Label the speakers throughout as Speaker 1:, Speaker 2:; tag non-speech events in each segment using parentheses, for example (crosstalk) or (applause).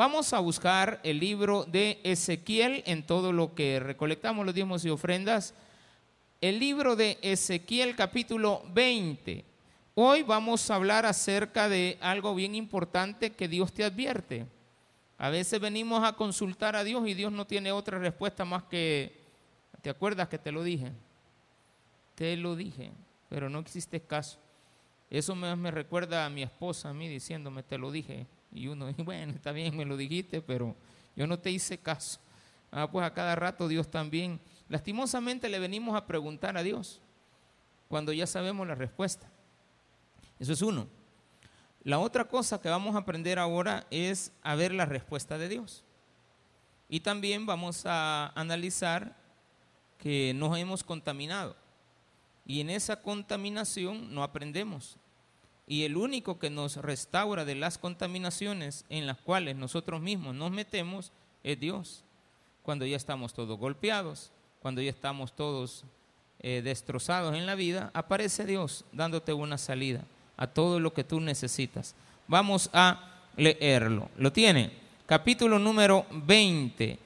Speaker 1: Vamos a buscar el libro de Ezequiel en todo lo que recolectamos los diezmos y ofrendas. El libro de Ezequiel capítulo 20. Hoy vamos a hablar acerca de algo bien importante que Dios te advierte. A veces venimos a consultar a Dios y Dios no tiene otra respuesta más que, ¿te acuerdas que te lo dije? Te lo dije, pero no existe caso. Eso me, me recuerda a mi esposa, a mí diciéndome, te lo dije. Y uno dice, (laughs) bueno, está bien, me lo dijiste, pero yo no te hice caso. Ah, pues a cada rato Dios también. Lastimosamente le venimos a preguntar a Dios cuando ya sabemos la respuesta. Eso es uno. La otra cosa que vamos a aprender ahora es a ver la respuesta de Dios. Y también vamos a analizar que nos hemos contaminado. Y en esa contaminación no aprendemos. Y el único que nos restaura de las contaminaciones en las cuales nosotros mismos nos metemos es Dios. Cuando ya estamos todos golpeados, cuando ya estamos todos eh, destrozados en la vida, aparece Dios dándote una salida a todo lo que tú necesitas. Vamos a leerlo. ¿Lo tiene? Capítulo número 20.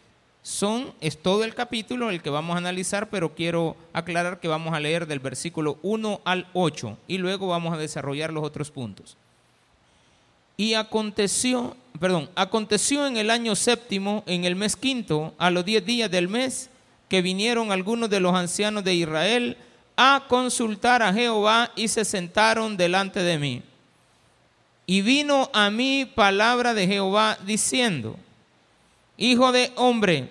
Speaker 1: Son, es todo el capítulo el que vamos a analizar, pero quiero aclarar que vamos a leer del versículo 1 al 8 y luego vamos a desarrollar los otros puntos. Y aconteció, perdón, aconteció en el año séptimo, en el mes quinto, a los diez días del mes, que vinieron algunos de los ancianos de Israel a consultar a Jehová y se sentaron delante de mí. Y vino a mí palabra de Jehová diciendo, Hijo de hombre,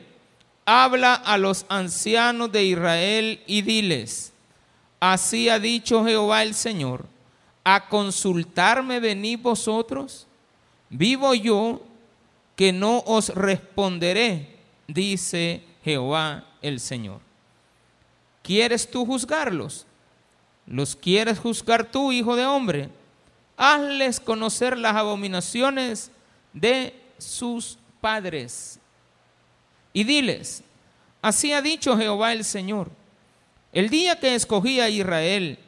Speaker 1: habla a los ancianos de Israel y diles, así ha dicho Jehová el Señor, a consultarme venid vosotros, vivo yo que no os responderé, dice Jehová el Señor. ¿Quieres tú juzgarlos? ¿Los quieres juzgar tú, hijo de hombre? Hazles conocer las abominaciones de sus padres. Y diles, así ha dicho Jehová el Señor, el día que escogí a Israel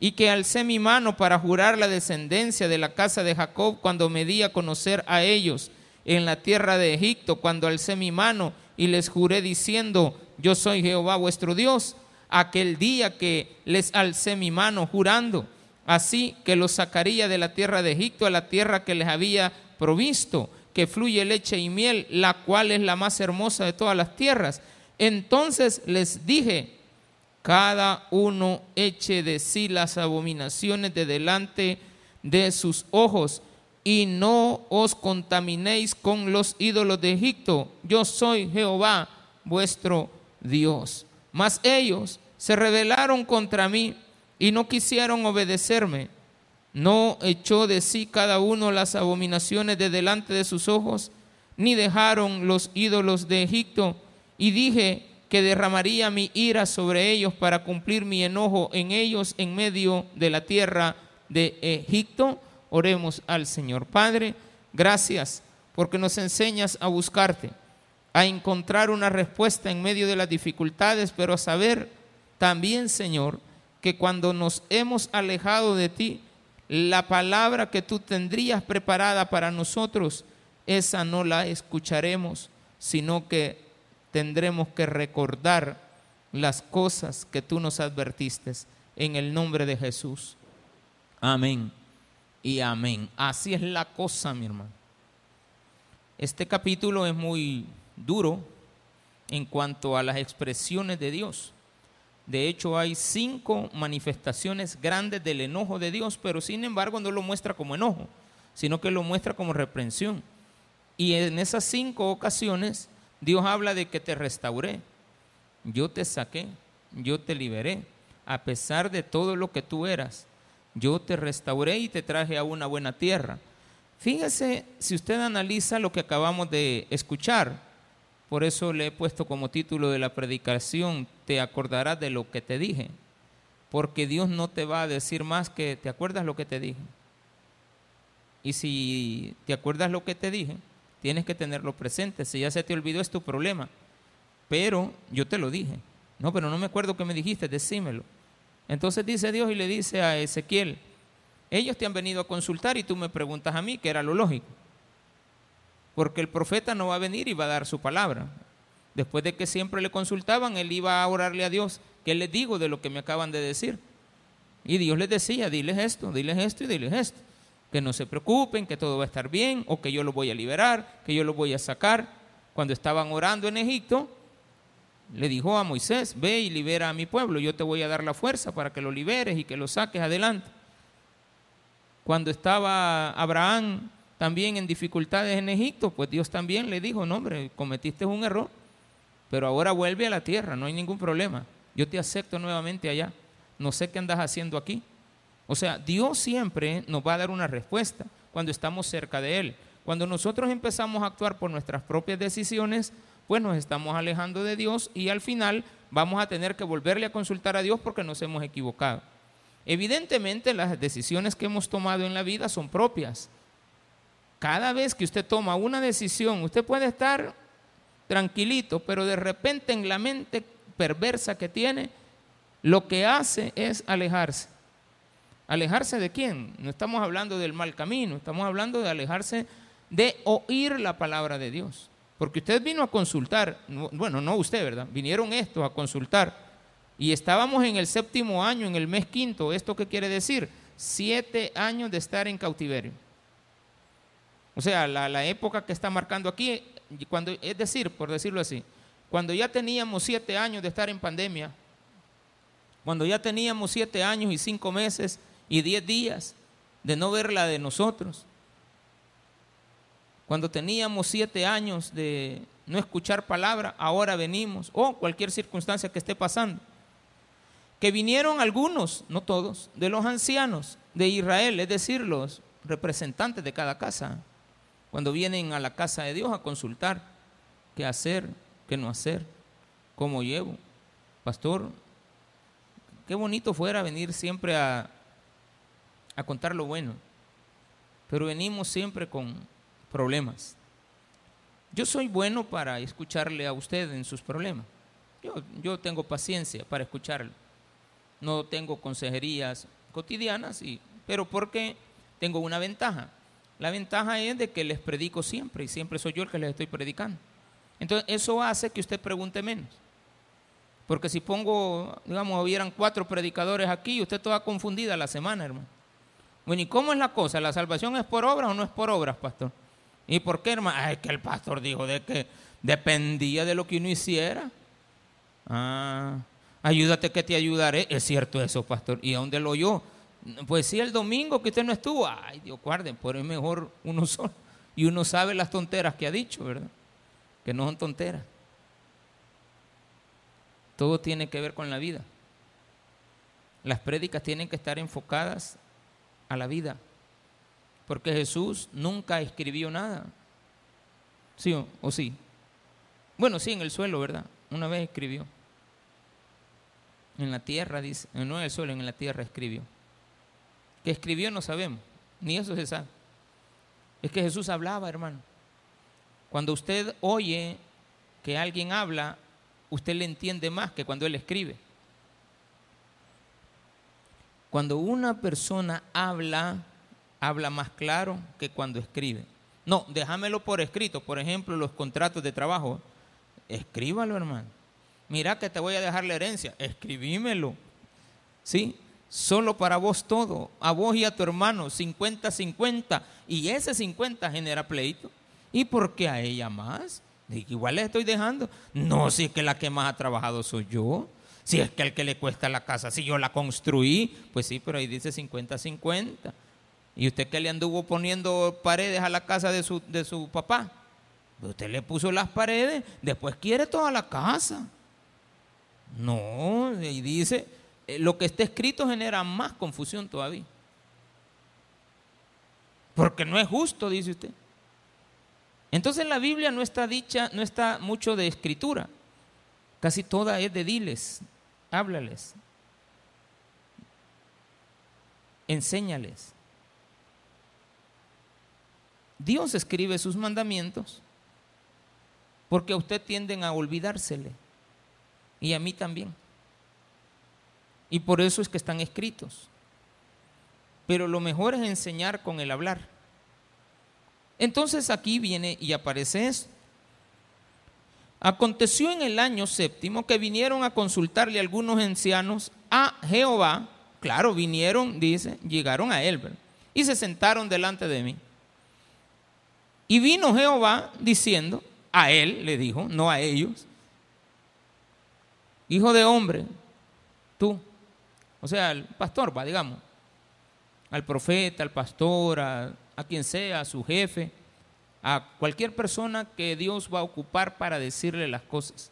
Speaker 1: y que alcé mi mano para jurar la descendencia de la casa de Jacob cuando me di a conocer a ellos en la tierra de Egipto, cuando alcé mi mano y les juré diciendo, yo soy Jehová vuestro Dios aquel día que les alcé mi mano jurando, así que los sacaría de la tierra de Egipto a la tierra que les había provisto, que fluye leche y miel, la cual es la más hermosa de todas las tierras. Entonces les dije, cada uno eche de sí las abominaciones de delante de sus ojos y no os contaminéis con los ídolos de Egipto. Yo soy Jehová vuestro Dios. Mas ellos se rebelaron contra mí y no quisieron obedecerme. No echó de sí cada uno las abominaciones de delante de sus ojos, ni dejaron los ídolos de Egipto. Y dije que derramaría mi ira sobre ellos para cumplir mi enojo en ellos en medio de la tierra de Egipto. Oremos al Señor. Padre, gracias porque nos enseñas a buscarte a encontrar una respuesta en medio de las dificultades, pero a saber también, Señor, que cuando nos hemos alejado de ti, la palabra que tú tendrías preparada para nosotros, esa no la escucharemos, sino que tendremos que recordar las cosas que tú nos advertiste en el nombre de Jesús. Amén y amén. Así es la cosa, mi hermano. Este capítulo es muy duro en cuanto a las expresiones de Dios. De hecho, hay cinco manifestaciones grandes del enojo de Dios, pero sin embargo no lo muestra como enojo, sino que lo muestra como reprensión. Y en esas cinco ocasiones Dios habla de que te restauré, yo te saqué, yo te liberé, a pesar de todo lo que tú eras. Yo te restauré y te traje a una buena tierra. Fíjese si usted analiza lo que acabamos de escuchar. Por eso le he puesto como título de la predicación, te acordarás de lo que te dije. Porque Dios no te va a decir más que, ¿te acuerdas lo que te dije? Y si te acuerdas lo que te dije, tienes que tenerlo presente. Si ya se te olvidó es tu problema. Pero yo te lo dije. No, pero no me acuerdo qué me dijiste, decímelo. Entonces dice Dios y le dice a Ezequiel, ellos te han venido a consultar y tú me preguntas a mí, que era lo lógico. Porque el profeta no va a venir y va a dar su palabra. Después de que siempre le consultaban, él iba a orarle a Dios, ¿qué les digo de lo que me acaban de decir? Y Dios les decía, diles esto, diles esto y diles esto. Que no se preocupen, que todo va a estar bien, o que yo lo voy a liberar, que yo lo voy a sacar. Cuando estaban orando en Egipto, le dijo a Moisés, ve y libera a mi pueblo, yo te voy a dar la fuerza para que lo liberes y que lo saques adelante. Cuando estaba Abraham también en dificultades en Egipto, pues Dios también le dijo, no hombre, cometiste un error, pero ahora vuelve a la tierra, no hay ningún problema. Yo te acepto nuevamente allá. No sé qué andas haciendo aquí. O sea, Dios siempre nos va a dar una respuesta cuando estamos cerca de Él. Cuando nosotros empezamos a actuar por nuestras propias decisiones, pues nos estamos alejando de Dios y al final vamos a tener que volverle a consultar a Dios porque nos hemos equivocado. Evidentemente las decisiones que hemos tomado en la vida son propias. Cada vez que usted toma una decisión, usted puede estar tranquilito, pero de repente en la mente perversa que tiene, lo que hace es alejarse. ¿Alejarse de quién? No estamos hablando del mal camino, estamos hablando de alejarse de oír la palabra de Dios. Porque usted vino a consultar, bueno, no usted, ¿verdad? Vinieron estos a consultar. Y estábamos en el séptimo año, en el mes quinto. ¿Esto qué quiere decir? Siete años de estar en cautiverio. O sea, la, la época que está marcando aquí cuando, es decir, por decirlo así, cuando ya teníamos siete años de estar en pandemia, cuando ya teníamos siete años y cinco meses y diez días de no ver la de nosotros, cuando teníamos siete años de no escuchar palabra, ahora venimos, o cualquier circunstancia que esté pasando. Que vinieron algunos, no todos, de los ancianos de Israel, es decir, los representantes de cada casa, cuando vienen a la casa de Dios a consultar qué hacer, qué no hacer, cómo llevo. Pastor, qué bonito fuera venir siempre a, a contar lo bueno, pero venimos siempre con problemas. Yo soy bueno para escucharle a usted en sus problemas. Yo, yo tengo paciencia para escucharle. No tengo consejerías cotidianas, y, pero porque tengo una ventaja. La ventaja es de que les predico siempre y siempre soy yo el que les estoy predicando. Entonces, eso hace que usted pregunte menos. Porque si pongo, digamos, hubieran cuatro predicadores aquí usted toda confundida la semana, hermano. Bueno, ¿y cómo es la cosa? ¿La salvación es por obras o no es por obras, pastor? ¿Y por qué, hermano? Es que el pastor dijo de que dependía de lo que uno hiciera. Ah, ayúdate que te ayudaré. Es cierto eso, pastor. ¿Y a dónde lo oyó? Pues sí, el domingo que usted no estuvo, ay Dios guarden, por es mejor uno (laughs) solo. Y uno sabe las tonteras que ha dicho, ¿verdad? Que no son tonteras. Todo tiene que ver con la vida. Las prédicas tienen que estar enfocadas a la vida. Porque Jesús nunca escribió nada. ¿Sí o, o sí? Bueno, sí, en el suelo, ¿verdad? Una vez escribió. En la tierra, dice, no en el suelo, en la tierra escribió que escribió no sabemos, ni eso se sabe. Es que Jesús hablaba, hermano. Cuando usted oye que alguien habla, usted le entiende más que cuando él escribe. Cuando una persona habla, habla más claro que cuando escribe. No, déjamelo por escrito. Por ejemplo, los contratos de trabajo. Escríbalo, hermano. Mira que te voy a dejar la herencia. Escribímelo. ¿Sí? Solo para vos todo, a vos y a tu hermano, 50-50, y ese 50 genera pleito. ¿Y por qué a ella más? Igual le estoy dejando. No, si es que la que más ha trabajado soy yo. Si es que el que le cuesta la casa, si yo la construí, pues sí, pero ahí dice 50-50. ¿Y usted que le anduvo poniendo paredes a la casa de su, de su papá? Usted le puso las paredes, después quiere toda la casa. No, y dice, lo que está escrito genera más confusión todavía. Porque no es justo, dice usted. Entonces la Biblia no está dicha, no está mucho de escritura. Casi toda es de diles, háblales, enséñales. Dios escribe sus mandamientos porque a usted tienden a olvidársele y a mí también. Y por eso es que están escritos. Pero lo mejor es enseñar con el hablar. Entonces aquí viene y aparece esto. Aconteció en el año séptimo que vinieron a consultarle algunos ancianos a Jehová. Claro, vinieron, dice, llegaron a él y se sentaron delante de mí. Y vino Jehová diciendo, a él le dijo, no a ellos, hijo de hombre, tú, o sea, al pastor, va, digamos, al profeta, al pastor, a, quien sea, a su jefe, a cualquier persona que Dios va a ocupar para decirle las cosas.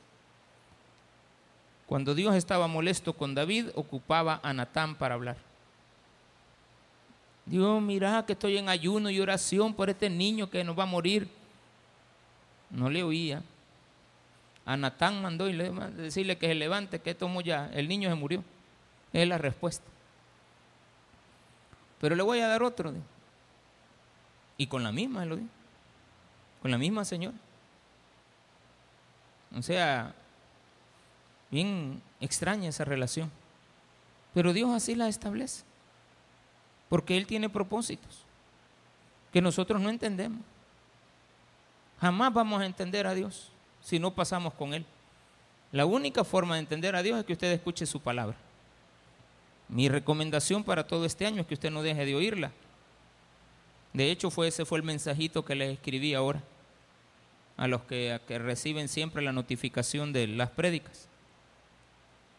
Speaker 1: Cuando Dios estaba molesto con David, ocupaba a Natán para hablar. Dios, mira que estoy en ayuno y oración por este niño que nos va a morir. No le oía. A Natán mandó y le, decirle que se levante, que tomó ya. El niño se murió. Es la respuesta. Pero le voy a dar otro. Y con la misma, lo dijo con la misma señora. O sea, bien extraña esa relación. Pero Dios así la establece. Porque Él tiene propósitos que nosotros no entendemos. Jamás vamos a entender a Dios si no pasamos con Él. La única forma de entender a Dios es que usted escuche su palabra. Mi recomendación para todo este año es que usted no deje de oírla. De hecho, fue, ese fue el mensajito que le escribí ahora a los que, reciben siempre la notificación de las prédicas.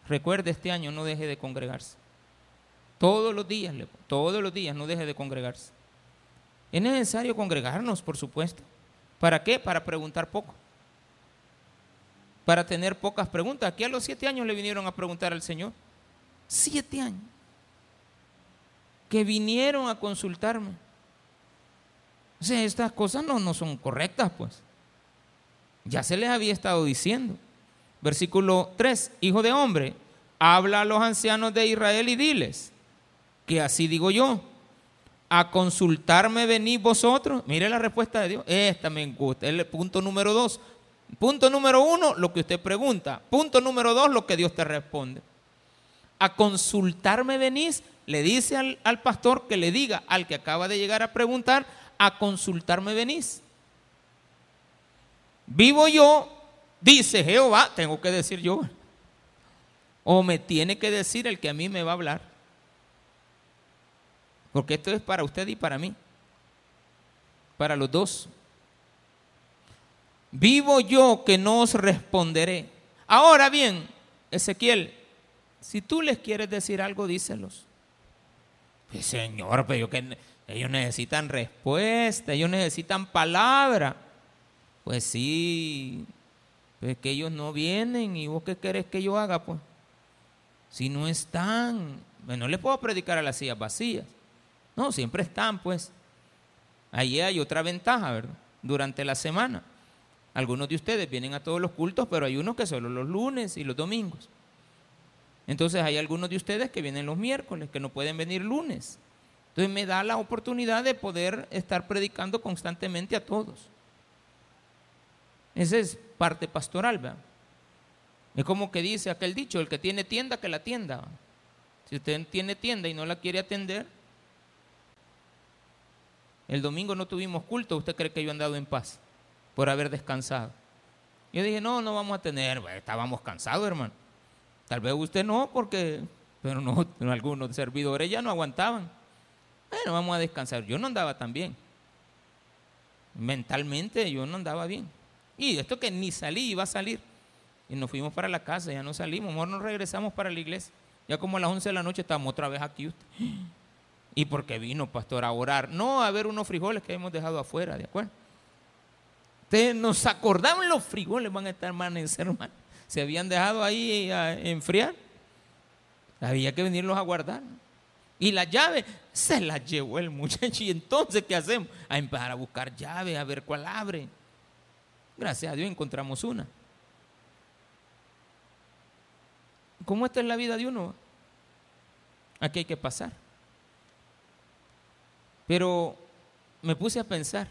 Speaker 1: Recuerde este año, no deje de congregarse. Todos los días, todos los días, no deje de congregarse. Es necesario congregarnos, por supuesto. ¿Para qué? Para preguntar poco. Para tener pocas preguntas. Aquí a los siete años le vinieron a preguntar al Señor. Siete años. Que vinieron a consultarme. O sea, estas cosas no, no son correctas, pues. Ya se les había estado diciendo. Versículo 3, Hijo de hombre, habla a los ancianos de Israel y diles, que así digo yo, a consultarme venís vosotros. Mire la respuesta de Dios. Esta me gusta. El punto número dos. Punto número uno, lo que usted pregunta. Punto número dos, lo que Dios te responde. A consultarme venís, le dice al, al pastor que le diga al que acaba de llegar a preguntar, a consultarme venís. Vivo yo, dice Jehová, tengo que decir yo. O me tiene que decir el que a mí me va a hablar. Porque esto es para usted y para mí. Para los dos. Vivo yo que no os responderé. Ahora bien, Ezequiel, si tú les quieres decir algo, díselos. Pues, señor, pero que ellos necesitan respuesta, ellos necesitan palabra. Pues sí, pues que ellos no vienen y vos qué querés que yo haga, pues. Si no están, pues no les puedo predicar a las sillas vacías. No, siempre están, pues. Ahí hay otra ventaja, ¿verdad? Durante la semana. Algunos de ustedes vienen a todos los cultos, pero hay unos que solo los lunes y los domingos. Entonces hay algunos de ustedes que vienen los miércoles, que no pueden venir lunes. Entonces me da la oportunidad de poder estar predicando constantemente a todos. Esa es parte pastoral, ¿verdad? Es como que dice aquel dicho, el que tiene tienda, que la tienda. Si usted tiene tienda y no la quiere atender, el domingo no tuvimos culto, ¿usted cree que yo he andado en paz por haber descansado? Yo dije, no, no vamos a tener, estábamos cansados, hermano. Tal vez usted no, porque, pero no, (laughs) algunos servidores ya no aguantaban. Bueno, vamos a descansar. Yo no andaba tan bien. Mentalmente yo no andaba bien. Y esto que ni salí, iba a salir. Y nos fuimos para la casa, ya no salimos, mejor nos regresamos para la iglesia. Ya como a las 11 de la noche estamos otra vez aquí usted. (gasps) ¿Y por qué vino, pastor, a orar? No, a ver unos frijoles que hemos dejado afuera, ¿de acuerdo? Ustedes nos acordaban los frijoles, van a estar amanecer, hermano. Se habían dejado ahí a enfriar. Había que venirlos a guardar. Y la llave se la llevó el muchacho. (laughs) ¿Y entonces qué hacemos? A empezar a buscar llave, a ver cuál abre. Gracias a Dios encontramos una. ¿Cómo esta es la vida de uno? Aquí hay que pasar. Pero me puse a pensar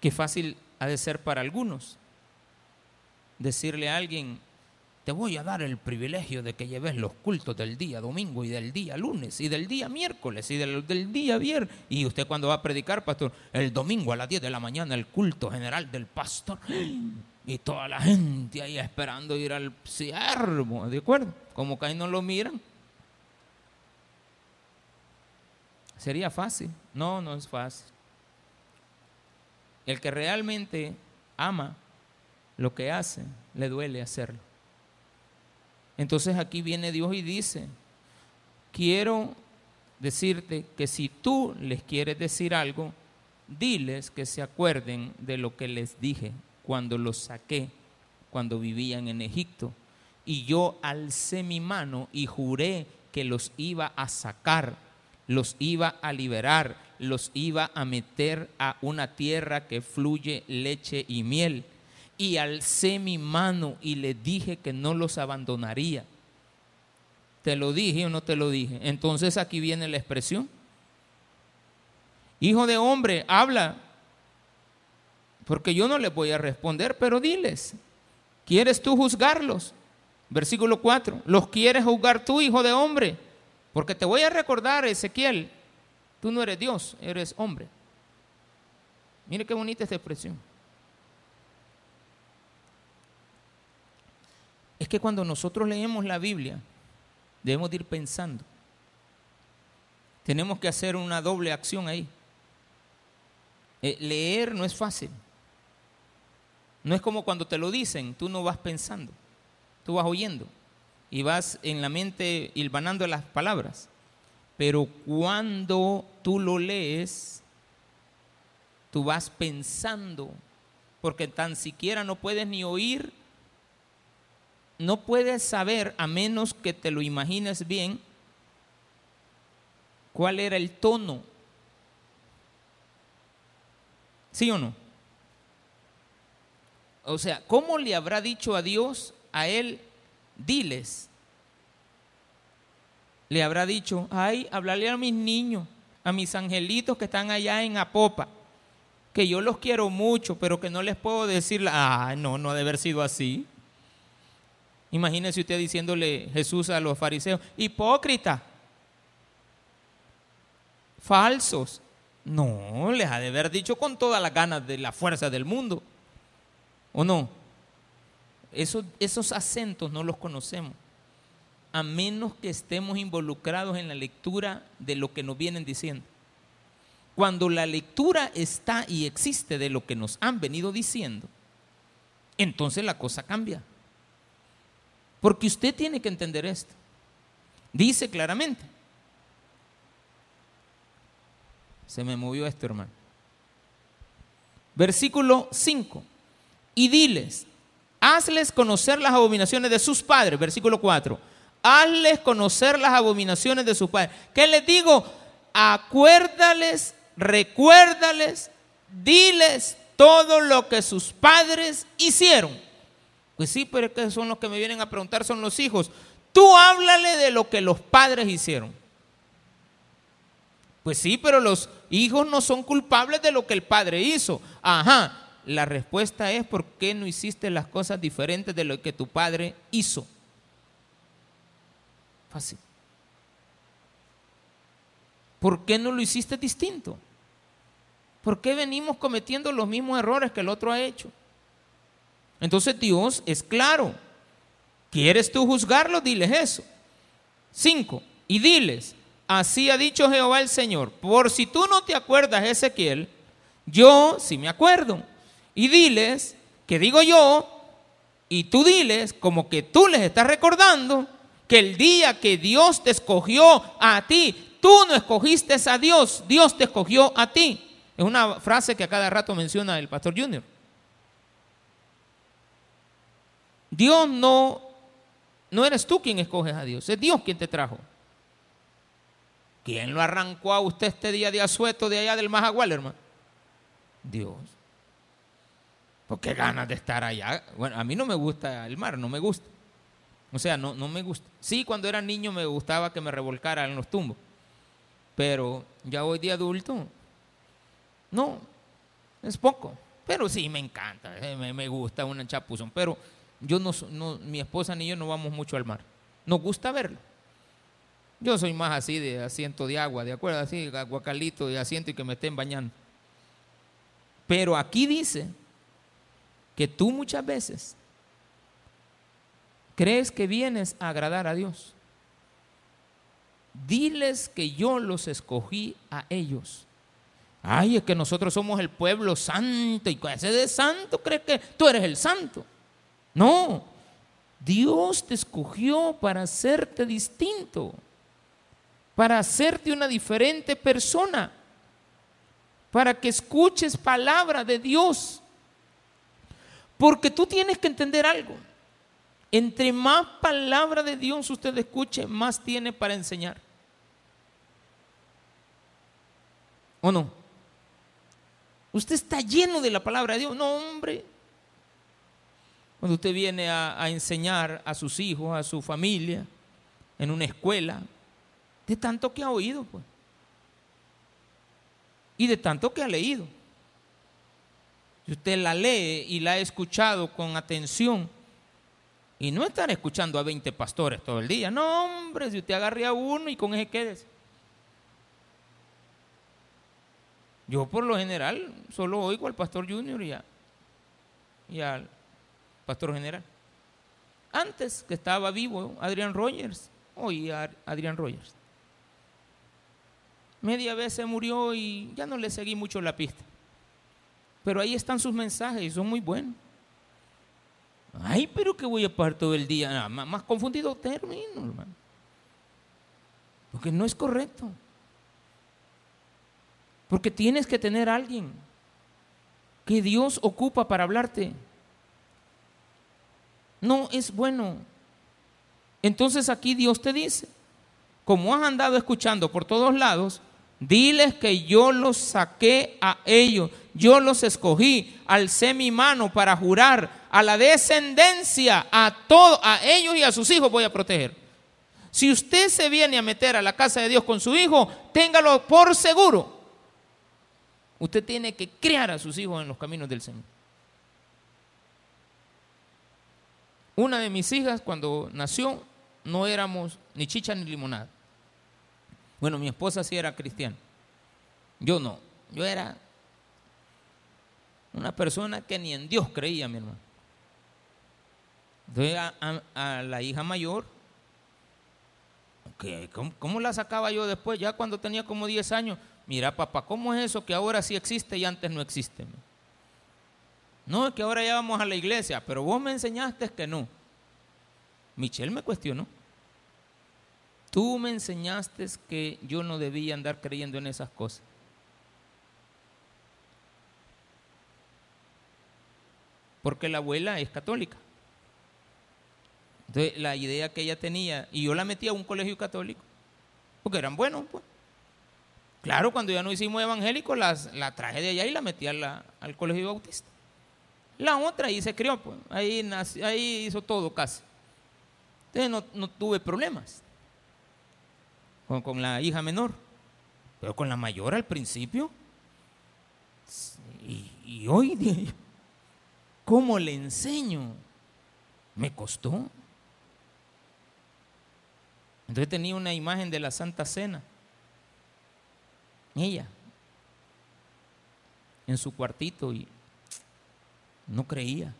Speaker 1: que fácil ha de ser para algunos decirle a alguien, te voy a dar el privilegio de que lleves los cultos del día domingo y del día lunes y del día miércoles y del, día viernes. Y usted cuando va a predicar, pastor, el domingo a las 10 de la mañana el culto general del pastor. Y toda la gente ahí esperando ir al siervo, ¿de acuerdo? Como que ahí no lo miran. ¿Sería fácil? No, no es fácil. El que realmente ama lo que hace, le duele hacerlo. Entonces aquí viene Dios y dice, quiero decirte que si tú les quieres decir algo, diles que se acuerden de lo que les dije cuando los saqué, cuando vivían en Egipto. Y yo alcé mi mano y juré que los iba a sacar, los iba a liberar, los iba a meter a una tierra que fluye leche y miel y alcé mi mano y le dije que no los abandonaría. ¿Te lo dije o no te lo dije? Entonces aquí viene la expresión. Hijo de hombre, habla, porque yo no les voy a responder, pero diles, ¿quieres tú juzgarlos? Versículo 4, ¿los quieres juzgar tú, hijo de hombre? Porque te voy a recordar, Ezequiel, tú no eres Dios, eres hombre. Mire qué bonita esta expresión. Es que cuando nosotros leemos la Biblia, debemos ir pensando. Tenemos que hacer una doble acción ahí. Eh, leer no es fácil. No es como cuando te lo dicen, tú no vas pensando, tú vas oyendo y vas en la mente hilvanando las palabras. Pero cuando tú lo lees, tú vas pensando, porque tan siquiera no puedes ni oír no puedes saber, a menos que te lo imagines bien, cuál era el tono. ¿Sí o no? O sea, ¿cómo le habrá dicho a Dios a él, diles? Le habrá dicho, ay, hablarle a mis niños, a mis angelitos que están allá en Apopa, que yo los quiero mucho, pero que no les puedo decir, ah, no, no debe haber sido así. Imagínese usted diciéndole Jesús a los fariseos, hipócrita, falsos. No, les ha de haber dicho con todas las ganas de la fuerza del mundo. ¿O no? Esos, esos acentos no los conocemos, a menos que estemos involucrados en la lectura de lo que nos vienen diciendo. Cuando la lectura está y existe de lo que nos han venido diciendo, entonces la cosa cambia. Porque usted tiene que entender esto. Dice claramente. Se me movió esto, hermano. Versículo 5. Y diles, hazles conocer las abominaciones de sus padres. Versículo 4. Hazles conocer las abominaciones de sus padres. ¿Qué les digo? Acuérdales, recuérdales, diles todo lo que sus padres hicieron pues sí, pero es que son los que me vienen a preguntar, son los hijos. Tú háblale de lo que los padres hicieron. Pues sí, pero los hijos no son culpables de lo que el padre hizo. Ajá, la respuesta es ¿por qué no hiciste las cosas diferentes de lo que tu padre hizo? Fácil. ¿Por qué no lo hiciste distinto? ¿Por qué venimos cometiendo los mismos errores que el otro ha hecho? Entonces Dios es claro. ¿Quieres tú juzgarlo? Diles eso. Cinco. Y diles, así ha dicho Jehová el Señor, por si tú no te acuerdas, Ezequiel, yo sí me acuerdo. Y diles, que digo yo, y tú diles, como que tú les estás recordando, que el día que Dios te escogió a ti, tú no escogiste a Dios, Dios te escogió a ti. Es una frase que a cada rato menciona el pastor Junior. Dios no, no eres tú quien escoges a Dios, es Dios quien te trajo. ¿Quién lo arrancó a usted este día de asueto de allá del Majagual, hermano? Dios. ¿Por qué ganas de estar allá? Bueno, a mí no me gusta el mar, no me gusta. O sea, no, no me gusta. Sí, cuando era niño me gustaba que me revolcara en los tumbos. Pero ya hoy de adulto, no, es poco. Pero sí, me encanta, eh, me, me gusta un chapuzón. Pero Yo no, no, mi esposa ni yo no vamos mucho al mar. Nos gusta verlo. Yo soy más así de asiento de agua, ¿de acuerdo? Así, aguacalito de asiento y que me estén bañando. Pero aquí dice que tú muchas veces crees que vienes a agradar a Dios. Diles que yo los escogí a ellos. Ay, es que nosotros somos el pueblo santo y ese de santo crees que tú eres el santo. No, Dios te escogió para hacerte distinto, para hacerte una diferente persona, para que escuches palabra de Dios. Porque tú tienes que entender algo. Entre más palabra de Dios usted escuche, más tiene para enseñar. ¿O no? Usted está lleno de la palabra de Dios. No, hombre. Cuando usted viene a, enseñar a sus hijos, a su familia, en una escuela, de tanto que ha oído, pues. Y de tanto que ha leído. Si usted la lee y la ha escuchado con atención, y no estar escuchando a 20 pastores todo el día. No, hombre, si usted agarre a uno y con ese quedes. Yo por lo general solo oigo al pastor junior y, y al pastor general. Antes que estaba vivo Adrián Rogers, a Adrián Rogers. Media vez se murió y ya no le seguí mucho la pista. Pero ahí están sus mensajes y son muy buenos. Ay, pero que voy a pasar todo el día. más, confundido término, hermano. Porque no es correcto. Porque tienes que tener a alguien que Dios ocupa para hablarte. No es bueno. Entonces aquí Dios te dice, como has andado escuchando por todos lados, diles que yo los saqué a ellos, yo los escogí, alcé mi mano para jurar a la descendencia, a todos, a ellos y a sus hijos voy a proteger. Si usted se viene a meter a la casa de Dios con su hijo, téngalo por seguro Usted tiene que criar a sus hijos en los caminos del Señor. Una de mis hijas cuando nació no éramos ni chicha ni limonada. Bueno, mi esposa sí era cristiana. Yo no. Yo era una persona que ni en Dios creía, mi hermano. Entonces a, la hija mayor, ¿cómo, ¿cómo, la sacaba yo después? Ya cuando tenía como 10 años, mira papá, ¿cómo es eso que ahora sí existe y antes no existe? No, es que ahora ya vamos a la iglesia, pero vos me enseñaste que no. Michelle me cuestionó. Tú me enseñaste que yo no debía andar creyendo en esas cosas. Porque la abuela es católica. Entonces, la idea que ella tenía, y yo la metí a un colegio católico, porque eran buenos, pues. Claro, cuando ya no hicimos evangélicos, la traje de allá y la metí al colegio bautista. La otra ahí se crió, pues, ahí, ahí hizo todo casi. Entonces no, tuve problemas con, la hija menor, pero con la mayor al principio. Y, y hoy, (laughs) ¿cómo le enseño? Me costó. Entonces tenía una imagen de la Santa Cena ella, en su cuartito y no creía.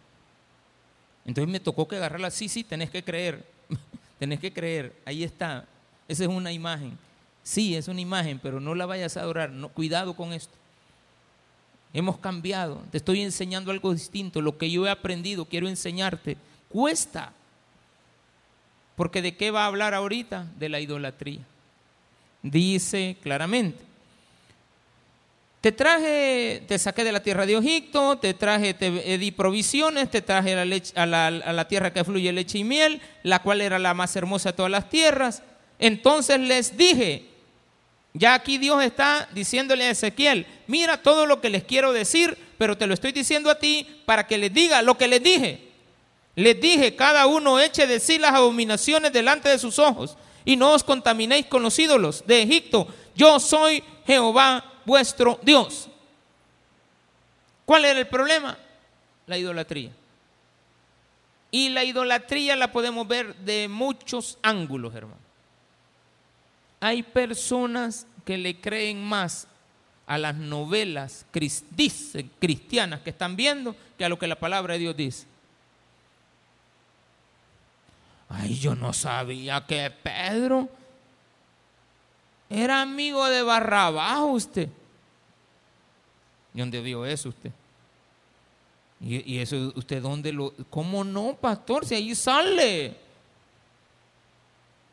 Speaker 1: Entonces me tocó que agarrarla, sí, sí, tenés que creer, (laughs) tenés que creer, ahí está, esa es una imagen. Sí, es una imagen, pero no la vayas a adorar, cuidado con esto. Hemos cambiado, te estoy enseñando algo distinto, lo que yo he aprendido, quiero enseñarte, cuesta. Porque de qué va a hablar ahorita? De la idolatría. Dice claramente, te traje, te saqué de la tierra de Egipto, te traje, te di provisiones, te traje a, la, a la tierra que fluye leche y miel, la cual era la más hermosa de todas las tierras. Entonces les dije, ya aquí Dios está diciéndole a Ezequiel, mira todo lo que les quiero decir, pero te lo estoy diciendo a ti para que les diga lo que les dije. Les dije, cada uno eche de sí las abominaciones delante de sus ojos y no os contaminéis con los ídolos de Egipto. Yo soy Jehová vuestro Dios. ¿Cuál era el problema? La idolatría. Y la idolatría la podemos ver de muchos ángulos, hermano. Hay personas que le creen más a las novelas cristianas que están viendo que a lo que la palabra de Dios dice. Ay, yo no sabía que Pedro era amigo de Barrabás usted. ¿Y dónde vio eso usted? ¿Y, eso usted dónde lo... ¿Cómo no, pastor? Si ahí sale.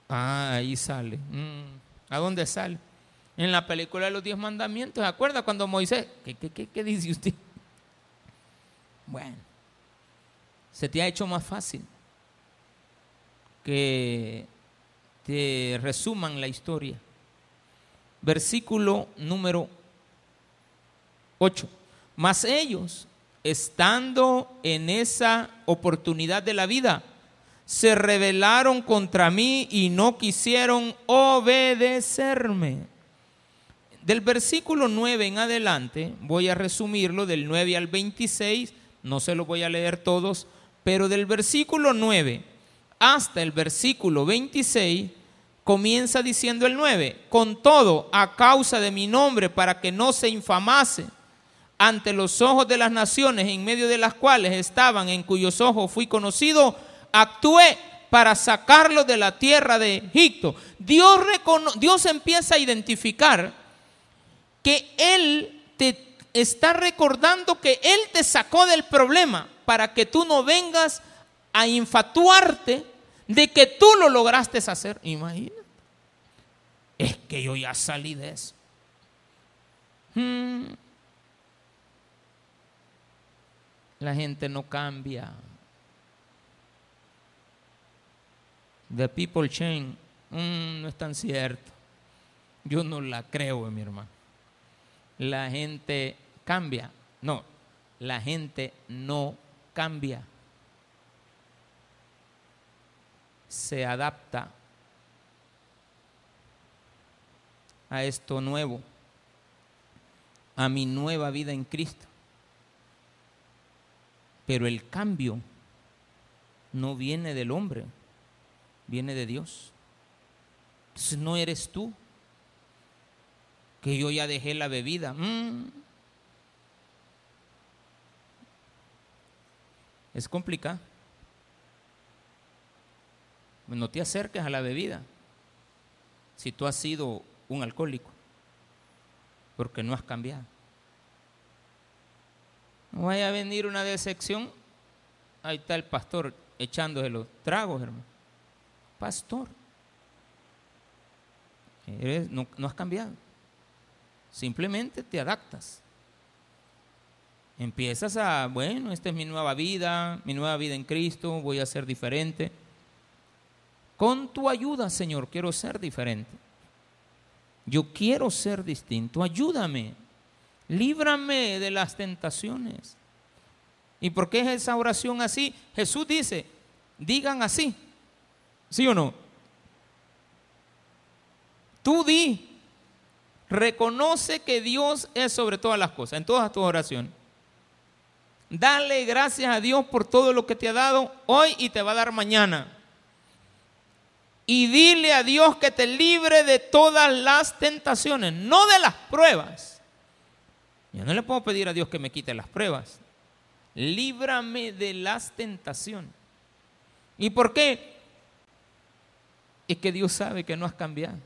Speaker 1: Ah, ahí sale. Mm, ¿A dónde sale? En la película de los diez mandamientos. ¿Se acuerda cuando Moisés... ¿Qué, qué, qué dice usted? Bueno, se te ha hecho más fácil que te resuman la historia. Versículo número 8. Mas ellos, estando en esa oportunidad de la vida, se rebelaron contra mí y no quisieron obedecerme. Del versículo 9 en adelante, voy a resumirlo del 9 al 26, no se lo voy a leer todos, pero del versículo 9 hasta el versículo 26, comienza diciendo el 9, con todo, a causa de mi nombre, para que no se infamase ante los ojos de las naciones en medio de las cuales estaban, en cuyos ojos fui conocido, actué para sacarlo de la tierra de Egipto. Dios, Dios empieza a identificar que Él te está recordando que Él te sacó del problema para que tú no vengas a infatuarte de que tú lo lograste hacer. Imagínate. Es que yo ya salí de eso. Hmm. La gente no cambia. The people change. Hmm, no es tan cierto. Yo no la creo, mi hermano. La gente cambia. No, la gente no cambia. Se adapta a esto nuevo, a mi nueva vida en Cristo. Pero el cambio no viene del hombre, viene de Dios. Entonces no eres tú, que yo ya dejé la bebida. Mm. Es complicado. No te acerques a la bebida si tú has sido un alcohólico, porque no has cambiado. No vaya a venir una decepción. Ahí está el pastor echándose los tragos, hermano. Pastor. no, no has cambiado. Simplemente te adaptas. Empiezas a, bueno, esta es mi nueva vida, mi nueva vida en Cristo, voy a ser diferente. Con tu ayuda, Señor, quiero ser diferente. Yo quiero ser distinto. Ayúdame. Líbrame de las tentaciones. ¿Y por qué es esa oración así? Jesús dice, digan así. ¿Sí o no? Tú di, reconoce que Dios es sobre todas las cosas, en todas tus oraciones. Dale gracias a Dios por todo lo que te ha dado hoy y te va a dar mañana. Y dile a Dios que te libre de todas las tentaciones, no de las pruebas yo no le puedo pedir a Dios que me quite las pruebas. Líbrame de las tentaciones. ¿Y por qué? Es que Dios sabe que no has cambiado.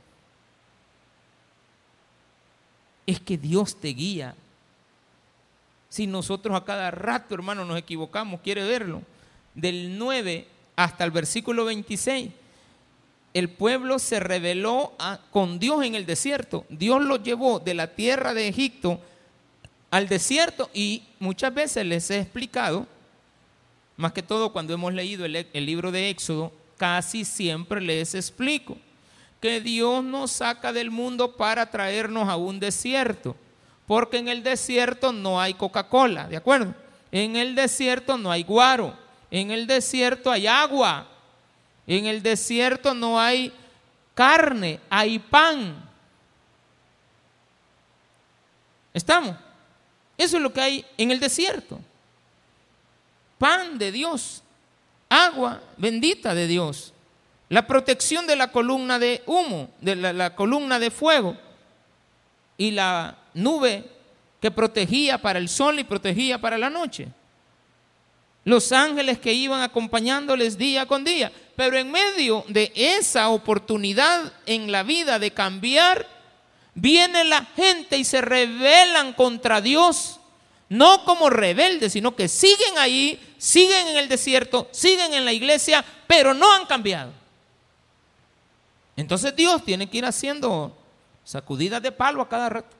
Speaker 1: Es que Dios te guía. Si nosotros a cada rato, hermano, nos equivocamos, quiere verlo. Del 9 hasta el versículo 26, el pueblo se rebeló con Dios en el desierto. Dios los llevó de la tierra de Egipto al desierto y muchas veces les he explicado, más que todo cuando hemos leído el, libro de Éxodo, casi siempre les explico que Dios nos saca del mundo para traernos a un desierto, porque en el desierto no hay Coca-Cola, ¿de acuerdo? En el desierto no hay guaro, en el desierto hay agua, en el desierto no hay carne, hay pan. ¿Estamos? Eso es lo que hay en el desierto. Pan de Dios. agua bendita de Dios, la protección de la columna de humo, de la, la columna de fuego y la nube que protegía para el sol y protegía para la noche. Los ángeles que iban acompañándoles día con día. Pero en medio de esa oportunidad en la vida de cambiar, viene la gente y se rebelan contra Dios. No como rebeldes, sino que siguen ahí, siguen en el desierto, siguen en la iglesia, pero no han cambiado. Entonces Dios tiene que ir haciendo sacudidas de palo a cada rato.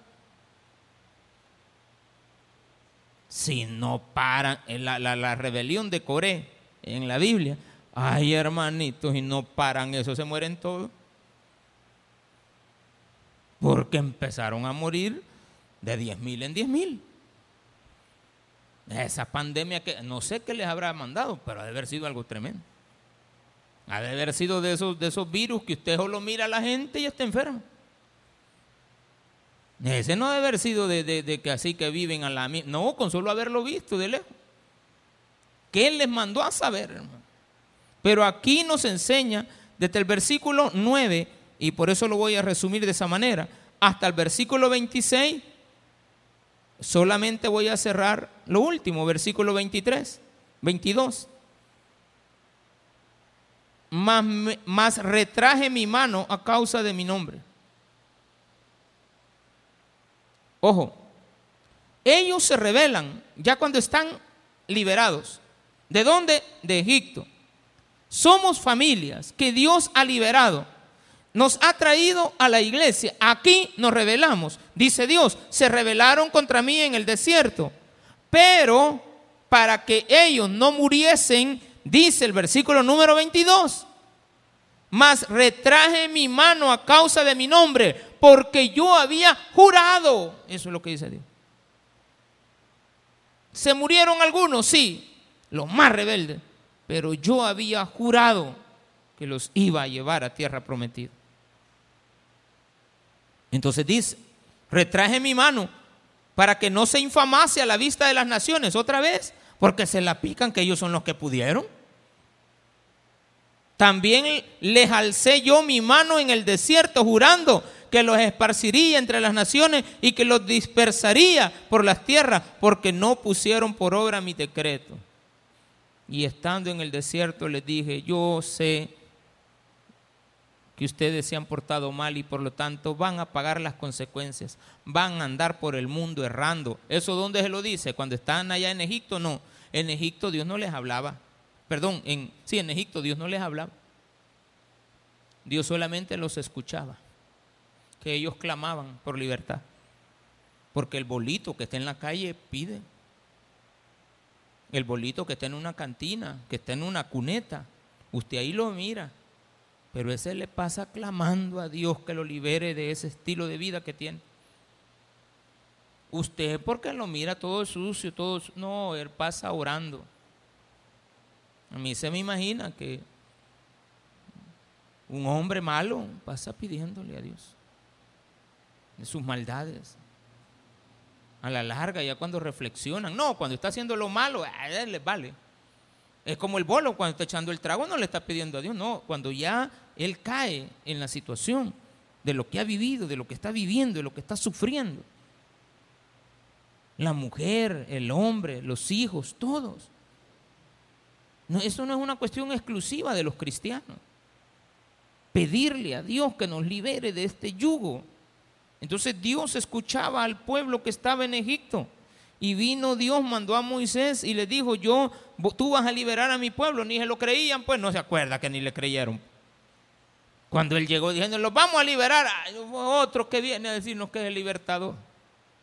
Speaker 1: Si no paran, la, la, la rebelión de Coré en la Biblia, ay hermanitos, y no paran eso, se mueren todos. Porque empezaron a morir de 10 mil en 10 mil. Esa pandemia que no sé qué les habrá mandado, pero ha de haber sido algo tremendo. Ha de haber sido de esos, de esos virus que usted solo mira a la gente y está enfermo. Ese no debe haber sido de, de, de, que así que viven a la misma. No, con solo haberlo visto de lejos. ¿Qué les mandó a saber, hermano? Pero aquí nos enseña desde el versículo 9, y por eso lo voy a resumir de esa manera, hasta el versículo 26, solamente voy a cerrar lo último, versículo 23, 22. Más, más retraje mi mano a causa de mi nombre. Ojo, ellos se rebelan ya cuando están liberados. ¿De dónde? De Egipto. Somos familias que Dios ha liberado. Nos ha traído a la iglesia. Aquí nos rebelamos. Dice Dios, se rebelaron contra mí en el desierto. Pero para que ellos no muriesen, dice el versículo número 22, mas retraje mi mano a causa de mi nombre, porque yo había jurado. Eso es lo que dice Dios. ¿Se murieron algunos? Sí, los más rebeldes. Pero yo había jurado que los iba a llevar a tierra prometida. Entonces dice, retraje mi mano para que no se infamase a la vista de las naciones otra vez, porque se la pican que ellos son los que pudieron. También les alcé yo mi mano en el desierto, jurando que los esparciría entre las naciones y que los dispersaría por las tierras, porque no pusieron por obra mi decreto. Y estando en el desierto les dije, yo sé que ustedes se han portado mal y por lo tanto van a pagar las consecuencias, van a andar por el mundo errando. ¿Eso dónde se lo dice? Cuando están allá en Egipto, no. En Egipto Dios no les hablaba perdón, en, sí, en Egipto Dios no les hablaba. Dios solamente los escuchaba, que ellos clamaban por libertad. Porque el bolito que está en la calle pide. El bolito que está en una cantina, que está en una cuneta, usted ahí lo mira. Pero ese le pasa clamando a Dios que lo libere de ese estilo de vida que tiene. Usted porque lo mira todo sucio, todo... No, él pasa orando. A mí se me imagina que un hombre malo pasa pidiéndole a Dios de sus maldades. A la larga, ya cuando reflexionan, no, cuando está haciendo lo malo, a él les vale. Es como el bolo, cuando está echando el trago, no le está pidiendo a Dios, no, cuando ya él cae en la situación de lo que ha vivido, de lo que está viviendo, de lo que está sufriendo. La mujer, el hombre, los hijos, todos. Eso no es una cuestión exclusiva de los cristianos. Pedirle a Dios que nos libere de este yugo. Entonces Dios escuchaba al pueblo que estaba en Egipto. Y vino Dios, mandó a Moisés y le dijo, yo, tú vas a liberar a mi pueblo. Ni se lo creían, pues no se acuerda que ni le creyeron. Cuando él llegó diciendo, los vamos a liberar, hay otro que viene a decirnos que es el libertador.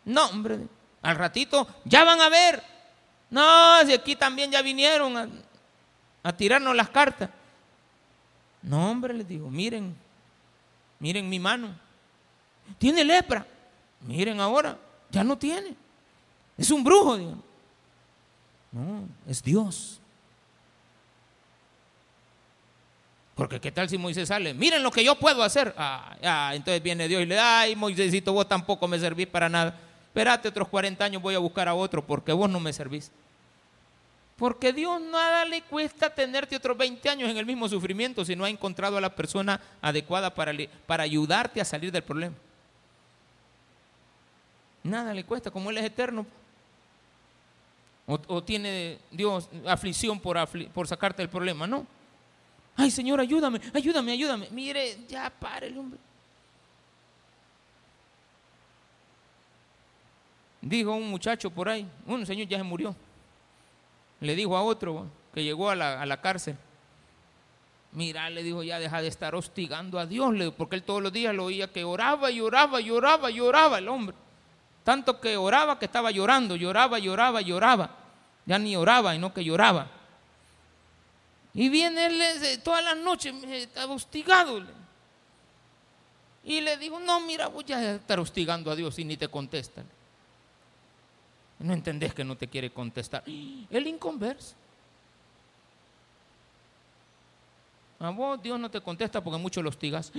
Speaker 1: No, hombre, al ratito ya van a ver. No, si aquí también ya vinieron a tirarnos las cartas. No, hombre, les digo, miren, miren mi mano. Tiene lepra. Miren ahora, ya no tiene. Es un brujo, digo. No, es Dios. Porque qué tal si Moisés sale, miren lo que yo puedo hacer. Ah, entonces viene Dios y le da, ay Moisésito, vos tampoco me servís para nada. Espérate otros 40 años, voy a buscar a otro porque vos no me servís. Porque Dios nada le cuesta tenerte otros 20 años en el mismo sufrimiento si no ha encontrado a la persona adecuada para, para ayudarte a salir del problema. Nada le cuesta, como Él es eterno. O, tiene Dios aflicción por, por sacarte del problema, no. Ay, Señor, ayúdame, ayúdame, ayúdame. Mire, ya pare el hombre. Dijo un muchacho por ahí, un señor ya se murió. Le dijo a otro que llegó a la, cárcel. Mira, le dijo, ya deja de estar hostigando a Dios, porque él todos los días lo oía que oraba, lloraba, lloraba, lloraba el hombre. Tanto que oraba que estaba llorando, lloraba, lloraba, lloraba. Ya ni oraba, sino que lloraba. Y viene él todas las noches, estaba hostigado. Y le dijo, no, mira, voy a estar hostigando a Dios y ni te contesta. No entendés que no te quiere contestar. (gasps) El inconverso. A vos Dios no te contesta porque mucho lo hostigas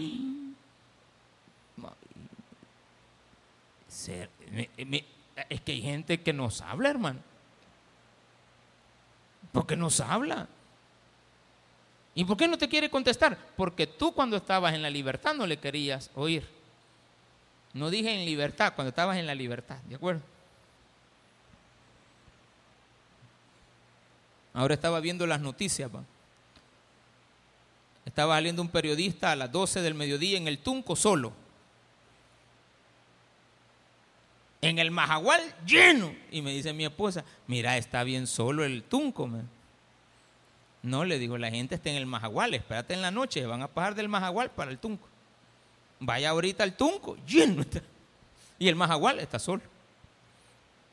Speaker 1: es que hay gente que nos habla, hermano. Porque nos habla. ¿Y por qué no te quiere contestar? Porque tú cuando estabas en la libertad no le querías oír. No dije en libertad, cuando estabas en la libertad, ¿de acuerdo? Ahora estaba viendo las noticias. Estaba saliendo un periodista a las 12 del mediodía en el Tunco solo en el Majagual lleno. Y me dice mi esposa, mira, está bien solo el Tunco. No, le digo, la gente está en el Majagual, espérate en la noche, van a pasar del Majagual para el Tunco. Vaya ahorita al Tunco, lleno Y el Majagual está solo.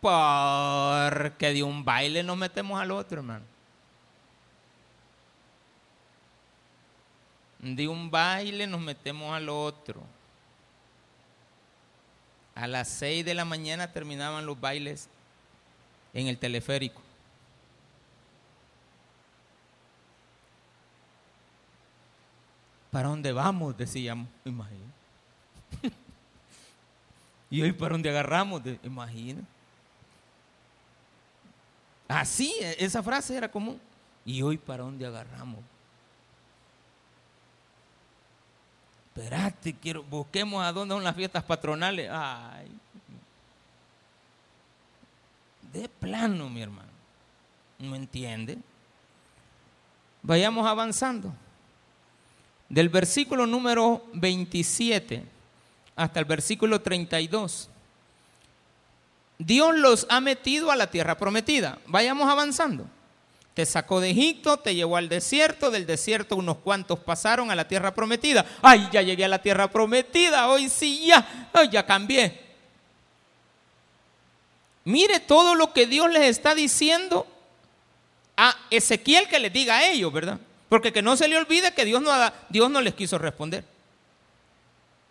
Speaker 1: Porque de un baile nos metemos al otro, hermano. De un baile nos metemos al otro. A las 6 de la mañana terminaban los bailes en el teleférico. ¿Para dónde vamos? Decíamos, imagina. (laughs) y hoy para dónde agarramos, imagina. Así, esa frase era común. Y hoy para dónde agarramos. Espérate, quiero, busquemos a dónde son las fiestas patronales. Ay. De plano, mi hermano. ¿No entiende? Vayamos avanzando. Del versículo número 27 hasta el versículo 32. Dios los ha metido a la tierra prometida. Vayamos avanzando. Te sacó de Egipto, te llevó al desierto, del desierto unos cuantos pasaron a la tierra prometida. Ay, ya llegué a la tierra prometida, hoy sí ya, hoy ya cambié. Mire todo lo que Dios les está diciendo a Ezequiel que les diga a ellos, ¿verdad? Porque que no se le olvide que Dios no, Dios no les quiso responder.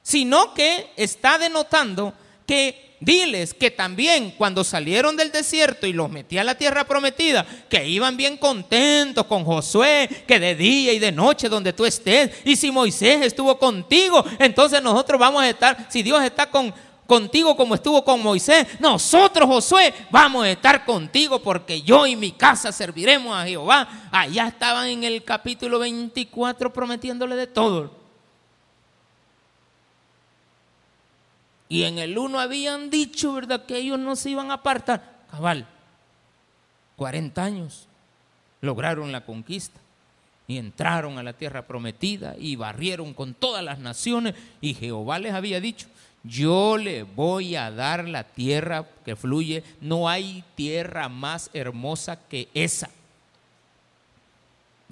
Speaker 1: Sino que está denotando que Diles que también cuando salieron del desierto y los metí a la tierra prometida, que iban bien contentos con Josué, que de día y de noche donde tú estés, y si Moisés estuvo contigo, entonces nosotros vamos a estar, si Dios está con, contigo como estuvo con Moisés, nosotros Josué vamos a estar contigo porque yo y mi casa serviremos a Jehová. Allá estaban en el capítulo 24 prometiéndole de todo. Y en el uno habían dicho, ¿verdad?, que ellos no se iban a apartar. Cabal, 40 años lograron la conquista y entraron a la tierra prometida y barrieron con todas las naciones. Y Jehová les había dicho, yo le voy a dar la tierra que fluye. No hay tierra más hermosa que esa.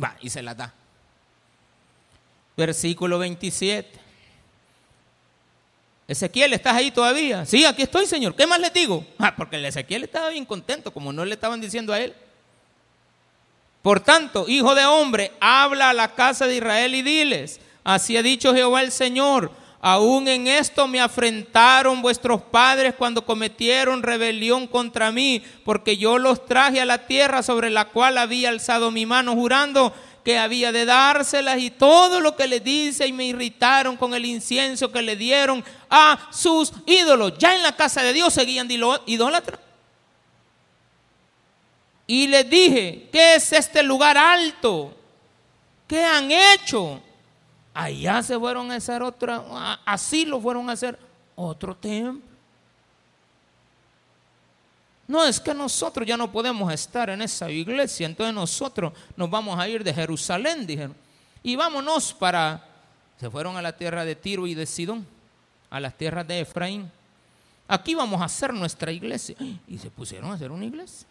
Speaker 1: Va, y se la da. Versículo 27. Ezequiel, ¿estás ahí todavía? Sí, aquí estoy, Señor. ¿Qué más le digo? Ah, porque el Ezequiel estaba bien contento, como no le estaban diciendo a él. Por tanto, hijo de hombre, habla a la casa de Israel y diles, así ha dicho Jehová el Señor, aún en esto me afrentaron vuestros padres cuando cometieron rebelión contra mí, porque yo los traje a la tierra sobre la cual había alzado mi mano jurando que había de dárselas y todo lo que le dice y me irritaron con el incienso que le dieron a sus ídolos. Ya en la casa de Dios seguían idólatras. Y les dije, ¿qué es este lugar alto? ¿Qué han hecho? Allá se fueron a hacer otra, así lo fueron a hacer otro templo. No, es que nosotros ya no podemos estar en esa iglesia, entonces nosotros nos vamos a ir de Jerusalén, dijeron. Y vámonos para... Se fueron a la tierra de Tiro y de Sidón, a las tierras de Efraín. Aquí vamos a hacer nuestra iglesia. Y se pusieron a hacer una iglesia.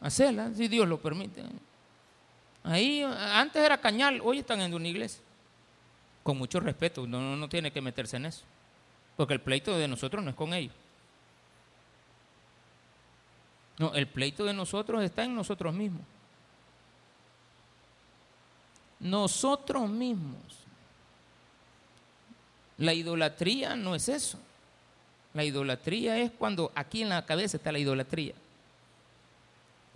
Speaker 1: Hacerla, si Dios lo permite. Ahí, antes era cañal, hoy están en una iglesia. Con mucho respeto, no, no tiene que meterse en eso. Porque el pleito de nosotros no es con ellos. No, el pleito de nosotros está en nosotros mismos. Nosotros mismos. La idolatría no es eso. La idolatría es cuando aquí en la cabeza está la idolatría.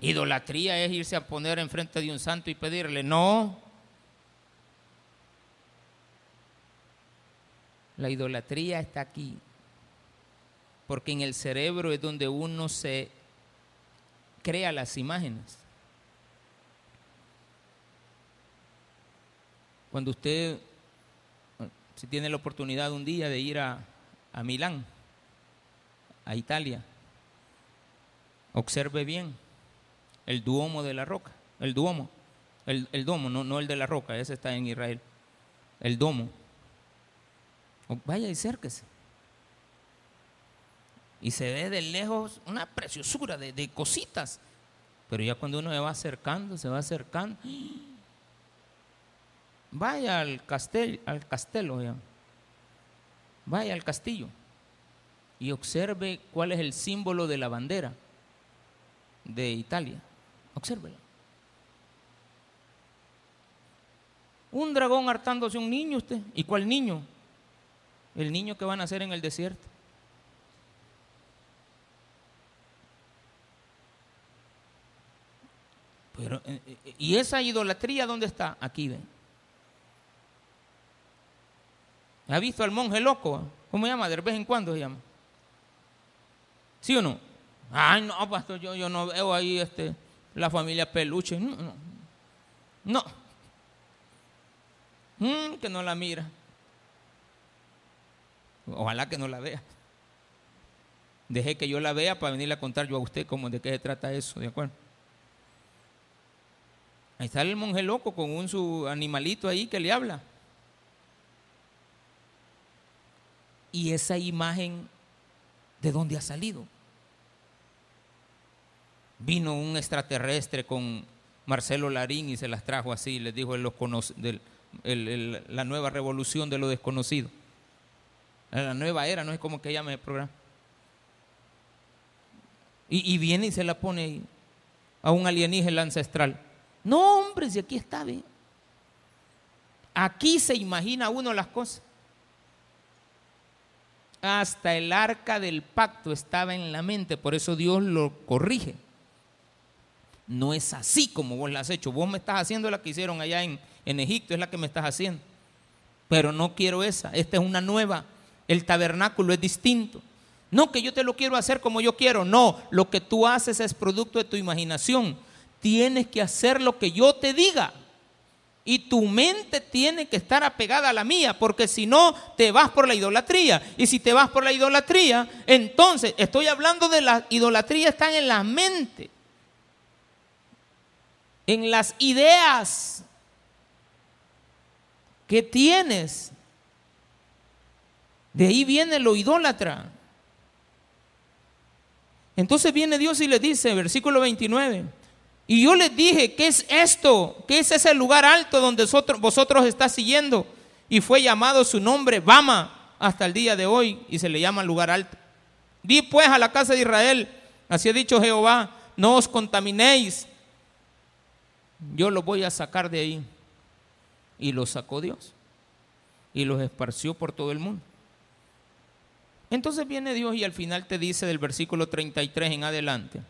Speaker 1: Idolatría es irse a poner enfrente de un santo y pedirle, no. La idolatría está aquí, porque en el cerebro es donde uno se crea las imágenes. Cuando usted, si tiene la oportunidad un día de ir a, a Milán, a Italia, observe bien el Duomo de la Roca, el Duomo, el, el Domo, no, no el de la Roca, ese está en Israel, el Domo. Vaya y acérquese. Y se ve de lejos una preciosura de, cositas. Pero ya cuando uno se va acercando, se va acercando. (gasps) Vaya al castel, al castelo, vaya al castillo y observe cuál es el símbolo de la bandera de Italia. Obsérvelo. Un dragón hartándose un niño usted. ¿Y cuál niño? El niño que van a nacer en el desierto. Pero, eh, eh, ¿Y esa idolatría dónde está? Aquí ven. ¿Ha visto al monje loco? ¿Cómo se llama? De vez en cuando se llama. ¿Sí o no? Ay, no, pastor, yo, yo no veo ahí este, la familia peluche. No, no. no. Mm, que no la mira. Ojalá que no la vea. Deje que yo la vea para venirle a contar yo a usted cómo de qué se trata eso, ¿de acuerdo? Ahí está el monje loco con un su animalito ahí que le habla. Y esa imagen, ¿de dónde ha salido? Vino un extraterrestre con Marcelo Larín y se las trajo así, les dijo la nueva revolución de lo desconocido. La nueva era, no es como que llame el programa. Y, viene y se la pone a un alienígena ancestral. No, hombre, si aquí está bien. Aquí se imagina uno las cosas. Hasta el arca del pacto estaba en la mente, por eso Dios lo corrige. No es así como vos la has hecho. Vos me estás haciendo la que hicieron allá en, en Egipto, es la que me estás haciendo. Pero no quiero esa. Esta es una nueva. El tabernáculo es distinto. No que yo te lo quiero hacer como yo quiero. No, lo que tú haces es producto de tu imaginación. Tienes que hacer lo que yo te diga. Y tu mente tiene que estar apegada a la mía, porque si no, te vas por la idolatría. Y si te vas por la idolatría, entonces estoy hablando de la idolatría, están en la mente en las ideas que tienes. De ahí viene lo idólatra. Entonces viene Dios y le dice, versículo 29, y yo les dije, ¿qué es esto? ¿Qué es ese lugar alto donde vosotros, vosotros está siguiendo? Y fue llamado su nombre Bama hasta el día de hoy y se le llama lugar alto. Di pues a la casa de Israel, así ha dicho Jehová, no os contaminéis yo los voy a sacar de ahí. Y los sacó Dios. Y los esparció por todo el mundo. Entonces viene Dios y al final te dice del versículo 33 en adelante.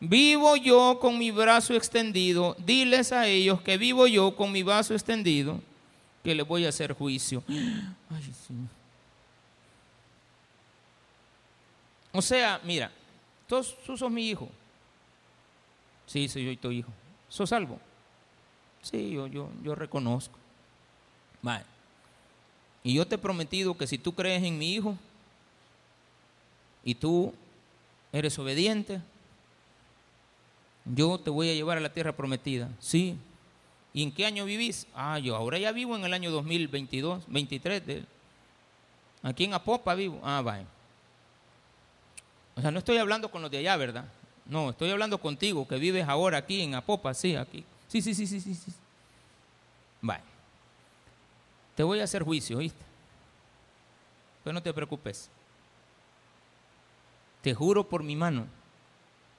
Speaker 1: Vivo yo con mi brazo extendido. Diles a ellos que vivo yo con mi brazo extendido, que les voy a hacer juicio. (gasps) O sea, mira, tú, tú sos mi hijo. Sí, soy yo tu hijo. ¿Sos salvo? Sí, yo, yo, yo reconozco. Vale. Y yo te he prometido que si tú crees en mi hijo y tú eres obediente, yo te voy a llevar a la tierra prometida. Sí. ¿Y en qué año vivís? Ah, yo ahora ya vivo en el año 2022, 23. De, aquí en Apopa vivo. Ah, vaya. O sea, no estoy hablando con los de allá, ¿verdad? No, estoy hablando contigo, que vives ahora aquí en Apopa, sí, aquí. Sí, sí, sí, sí, sí. sí. Vaya. Te voy a hacer juicio, ¿viste? Pero no te preocupes. Te juro por mi mano,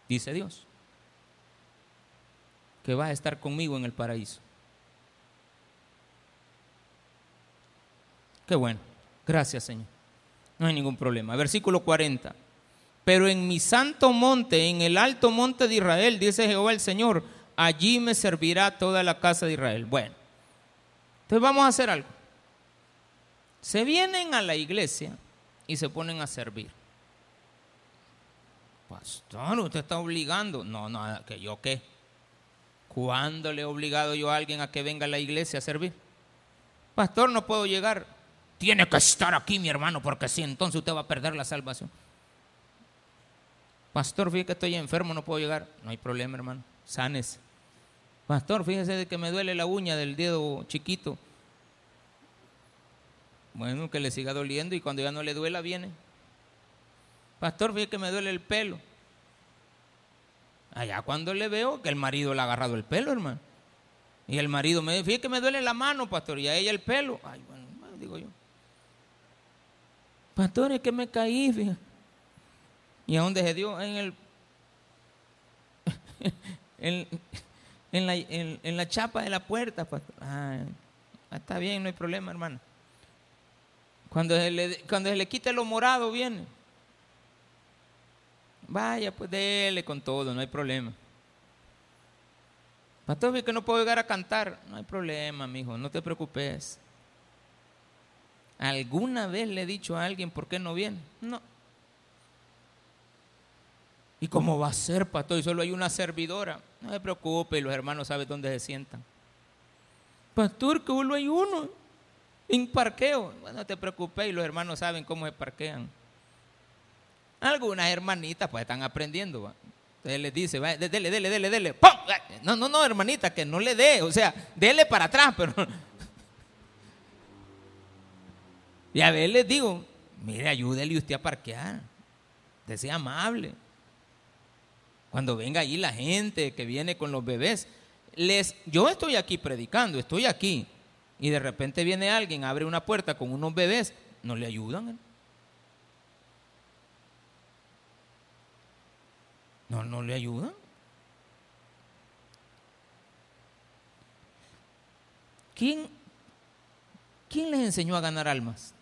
Speaker 1: dice Dios, que vas a estar conmigo en el paraíso. Qué bueno. Gracias, Señor. No hay ningún problema. Versículo 40. Pero en mi santo monte, en el alto monte de Israel, dice Jehová el Señor, allí me servirá toda la casa de Israel. Bueno, entonces vamos a hacer algo. Se vienen a la iglesia y se ponen a servir. Pastor, usted está obligando. No, no, que yo qué. ¿Cuándo le he obligado yo a alguien a que venga a la iglesia a servir? Pastor, no puedo llegar. Tiene que estar aquí, mi hermano, porque si entonces usted va a perder la salvación. Pastor, fíjese que estoy enfermo, no puedo llegar. No hay problema, hermano. Sanes. Pastor, fíjese de que me duele la uña del dedo chiquito. Bueno, que le siga doliendo y cuando ya no le duela, viene. Pastor, fíjese que me duele el pelo. Allá cuando le veo que el marido le ha agarrado el pelo, hermano. Y el marido me dice, fíjese que me duele la mano, pastor, y a ella el pelo. Ay, bueno, digo yo. Pastor, es que me caí, fíjate. ¿Y a dónde se dio? En el. (laughs) en, la, en, la, chapa de la puerta. Ah, está bien, no hay problema, hermano. Cuando se le, cuando se le quite lo morado, viene. Vaya, pues dele con todo, no hay problema. Pastor, que no puedo llegar a cantar. No hay problema, mijo, no te preocupes. ¿Alguna vez le he dicho a alguien por qué no viene? No. ¿Y cómo va a ser, pastor? Y solo hay una servidora. No se preocupe, los hermanos saben dónde se sientan. Pastor, que solo hay uno. En parqueo. Bueno, no te preocupes, y los hermanos saben cómo se parquean. Algunas hermanitas pues están aprendiendo. Entonces les dice, dele, dele, dele, dele. No, no, no, hermanita, que no le dé. O sea, dele para atrás, (laughs) pero... y a ver les digo, mire, ayúdele usted a parquear. Desea amable. Cuando venga ahí la gente que viene con los bebés, les, yo estoy aquí predicando, estoy aquí, y de repente viene alguien, abre una puerta con unos bebés, ¿no le ayudan? No, no le ayudan. ¿Quién, ¿Quién les enseñó a ganar almas?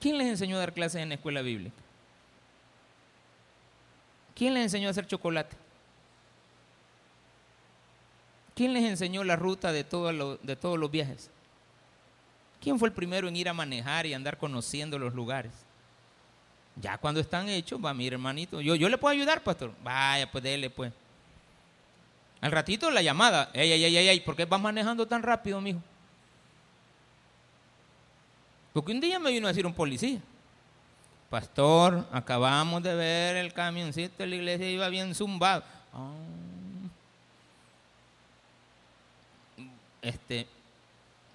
Speaker 1: ¿Quién les enseñó a dar clases en la escuela bíblica? ¿Quién les enseñó a hacer chocolate? ¿Quién les enseñó la ruta de, de todos los viajes? ¿Quién fue el primero en ir a manejar y andar conociendo los lugares? Ya cuando están hechos, va mi hermanito. Yo, yo le puedo ayudar, pastor. Vaya, pues dele, pues. Al ratito la llamada. Ey, ey, ey, ey, ¿por qué vas manejando tan rápido, mijo? Porque un día me vino a decir un policía. Pastor, acabamos de ver el camioncito de la iglesia iba bien zumbado. Ah. Este,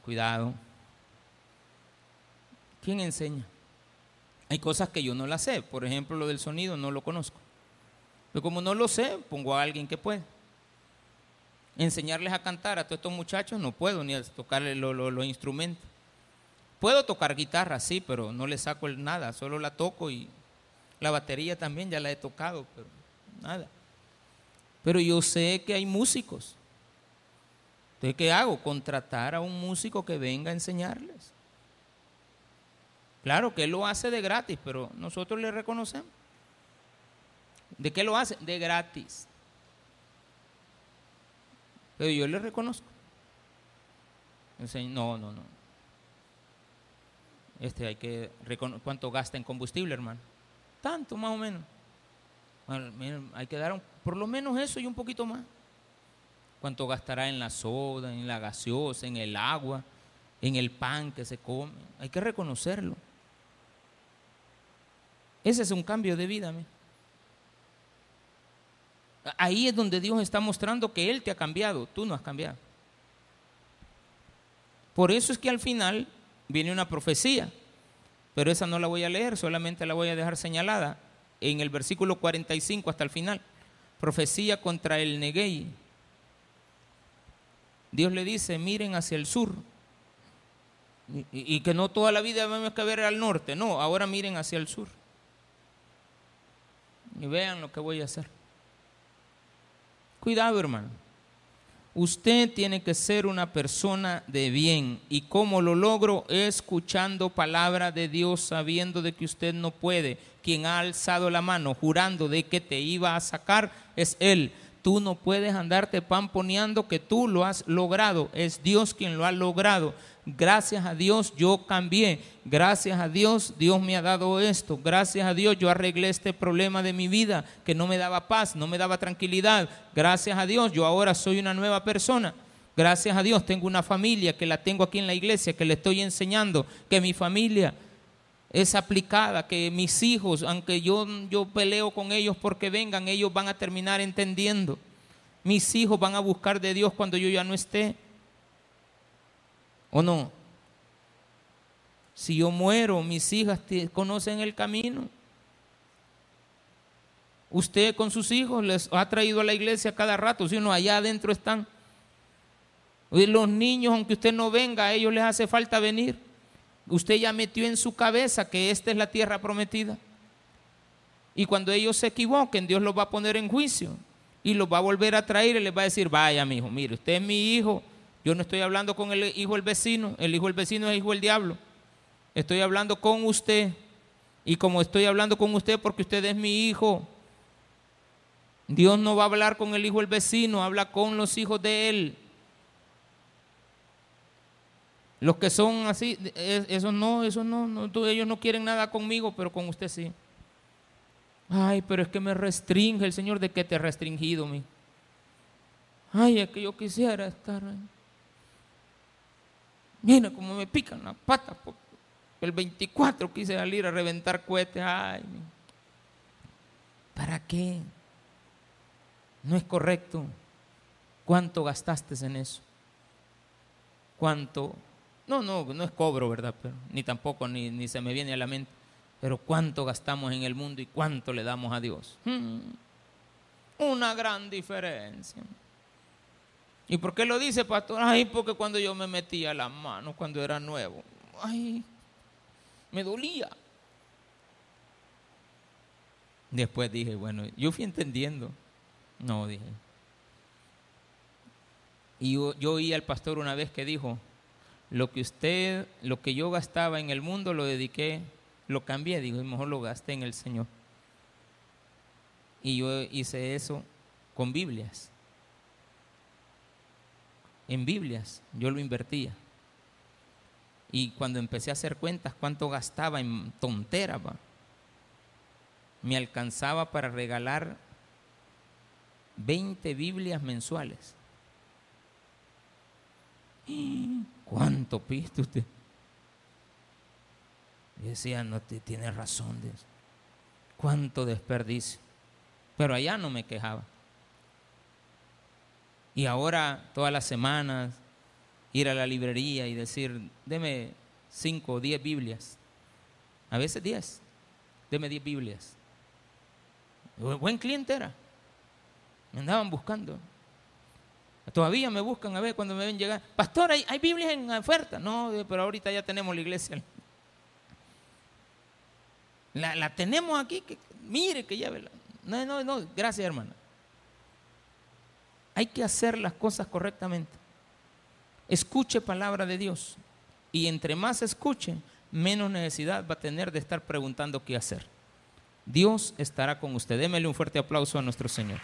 Speaker 1: cuidado. ¿Quién enseña? Hay cosas que yo no las sé. Por ejemplo, lo del sonido no lo conozco. Pero como no lo sé, pongo a alguien que puede. Enseñarles a cantar a todos estos muchachos no puedo, ni a tocarles los instrumentos. Puedo tocar guitarra, sí, pero no le saco nada, solo la toco y la batería también ya la he tocado, pero nada. Pero yo sé que hay músicos. Entonces, ¿qué hago? Contratar a un músico que venga a enseñarles. Claro que él lo hace de gratis, pero nosotros le reconocemos. ¿De qué lo hace? De gratis. Pero yo le reconozco. No, no, no. Este hay que ¿Cuánto gasta en combustible, hermano? tanto más o menos. hay que dar por lo menos eso y un poquito más. ¿Cuánto gastará en la soda, en la gaseosa, en el agua, en el pan que se come? Hay que reconocerlo. Ese es un cambio de vida. Ahí es donde Dios está mostrando que Él te ha cambiado, tú no has cambiado. Por eso es que al final viene una profecía, pero esa no la voy a leer, solamente la voy a dejar señalada en el versículo 45 hasta el final. Profecía contra el Neguey. Dios le dice, miren hacia el sur. Y, y que no toda la vida vamos que ver al norte, no, ahora miren hacia el sur. Y vean lo que voy a hacer. Cuidado, hermano. Usted tiene que ser una persona de bien. ¿Y cómo lo logro? Escuchando palabra de Dios, sabiendo de que usted no puede. Quien ha alzado la mano jurando de que te iba a sacar es Él. Tú no puedes andarte pamponeando que tú lo has logrado. Es Dios quien lo ha logrado. Gracias a Dios yo cambié. Gracias a Dios Dios me ha dado esto. Gracias a Dios yo arreglé este problema de mi vida que no me daba paz, no me daba tranquilidad. Gracias a Dios yo ahora soy una nueva persona. Gracias a Dios tengo una familia que la tengo aquí en la iglesia, que le estoy enseñando, que mi familia es aplicada, que mis hijos, aunque yo, yo peleo con ellos porque vengan, ellos van a terminar entendiendo. Mis hijos van a buscar de Dios cuando yo ya no esté. ¿O no? Si yo muero, mis hijas conocen el camino. Usted con sus hijos les ha traído a la iglesia cada rato, si no, allá adentro están. Los niños, aunque usted no venga, a ellos les hace falta venir. Usted ya metió en su cabeza que esta es la tierra prometida. Y cuando ellos se equivoquen, Dios los va a poner en juicio y los va a volver a traer y les va a decir, vaya, mi hijo, mire, usted es mi hijo, yo no estoy hablando con el hijo del vecino, el hijo del vecino es hijo del diablo. Estoy hablando con usted. Y como estoy hablando con usted porque usted es mi hijo, Dios no va a hablar con el hijo del vecino, habla con los hijos de él. Los que son así, esos no, esos no, no, ellos no quieren nada conmigo, pero con usted sí. Ay, pero es que me restringe el Señor. ¿De qué te ha restringido, mi? Ay, es que yo quisiera estar. Mira cómo me pican las patas. El 24 quise salir a reventar cohetes. Ay, ¿para qué? No es correcto. ¿Cuánto gastaste en eso? ¿Cuánto? No, no, no es cobro, ¿verdad? Pero, ni tampoco, ni, ni se me viene a la mente. Pero ¿cuánto gastamos en el mundo y cuánto le damos a Dios? Hmm. Una gran diferencia. ¿Y por qué lo dice, pastor? Ay, porque cuando yo me metía las manos, cuando era nuevo, ay, me dolía. Después dije, bueno, yo fui entendiendo. No, dije. Y yo, yo oí al pastor una vez que dijo, lo que usted, lo que yo gastaba en el mundo, lo dediqué, lo cambié, digo, y mejor lo gasté en el Señor. Y yo hice eso con Biblias en Biblias, yo lo invertía. Y cuando empecé a hacer cuentas, cuánto gastaba en tonteras, me alcanzaba para regalar 20 Biblias mensuales. (gasps) ¿Cuánto piste usted? Y decía, no te tiene razón de eso. Cuánto desperdicio. Pero allá no me quejaba. Y ahora, todas las semanas, ir a la librería y decir, deme cinco o diez Biblias. A veces diez. Deme diez Biblias. Buen cliente era. Me andaban buscando. Todavía me buscan a ver cuando me ven llegar. Pastor, ¿hay, Biblias en oferta? No, pero ahorita ya tenemos la iglesia. La, tenemos aquí. Que, mire que llévela. No, no, no. Gracias, hermana. Hay que hacer las cosas correctamente. Escuche palabra de Dios. Y entre más escuche, menos necesidad va a tener de estar preguntando qué hacer. Dios estará con usted. Démele un fuerte aplauso a nuestro Señor.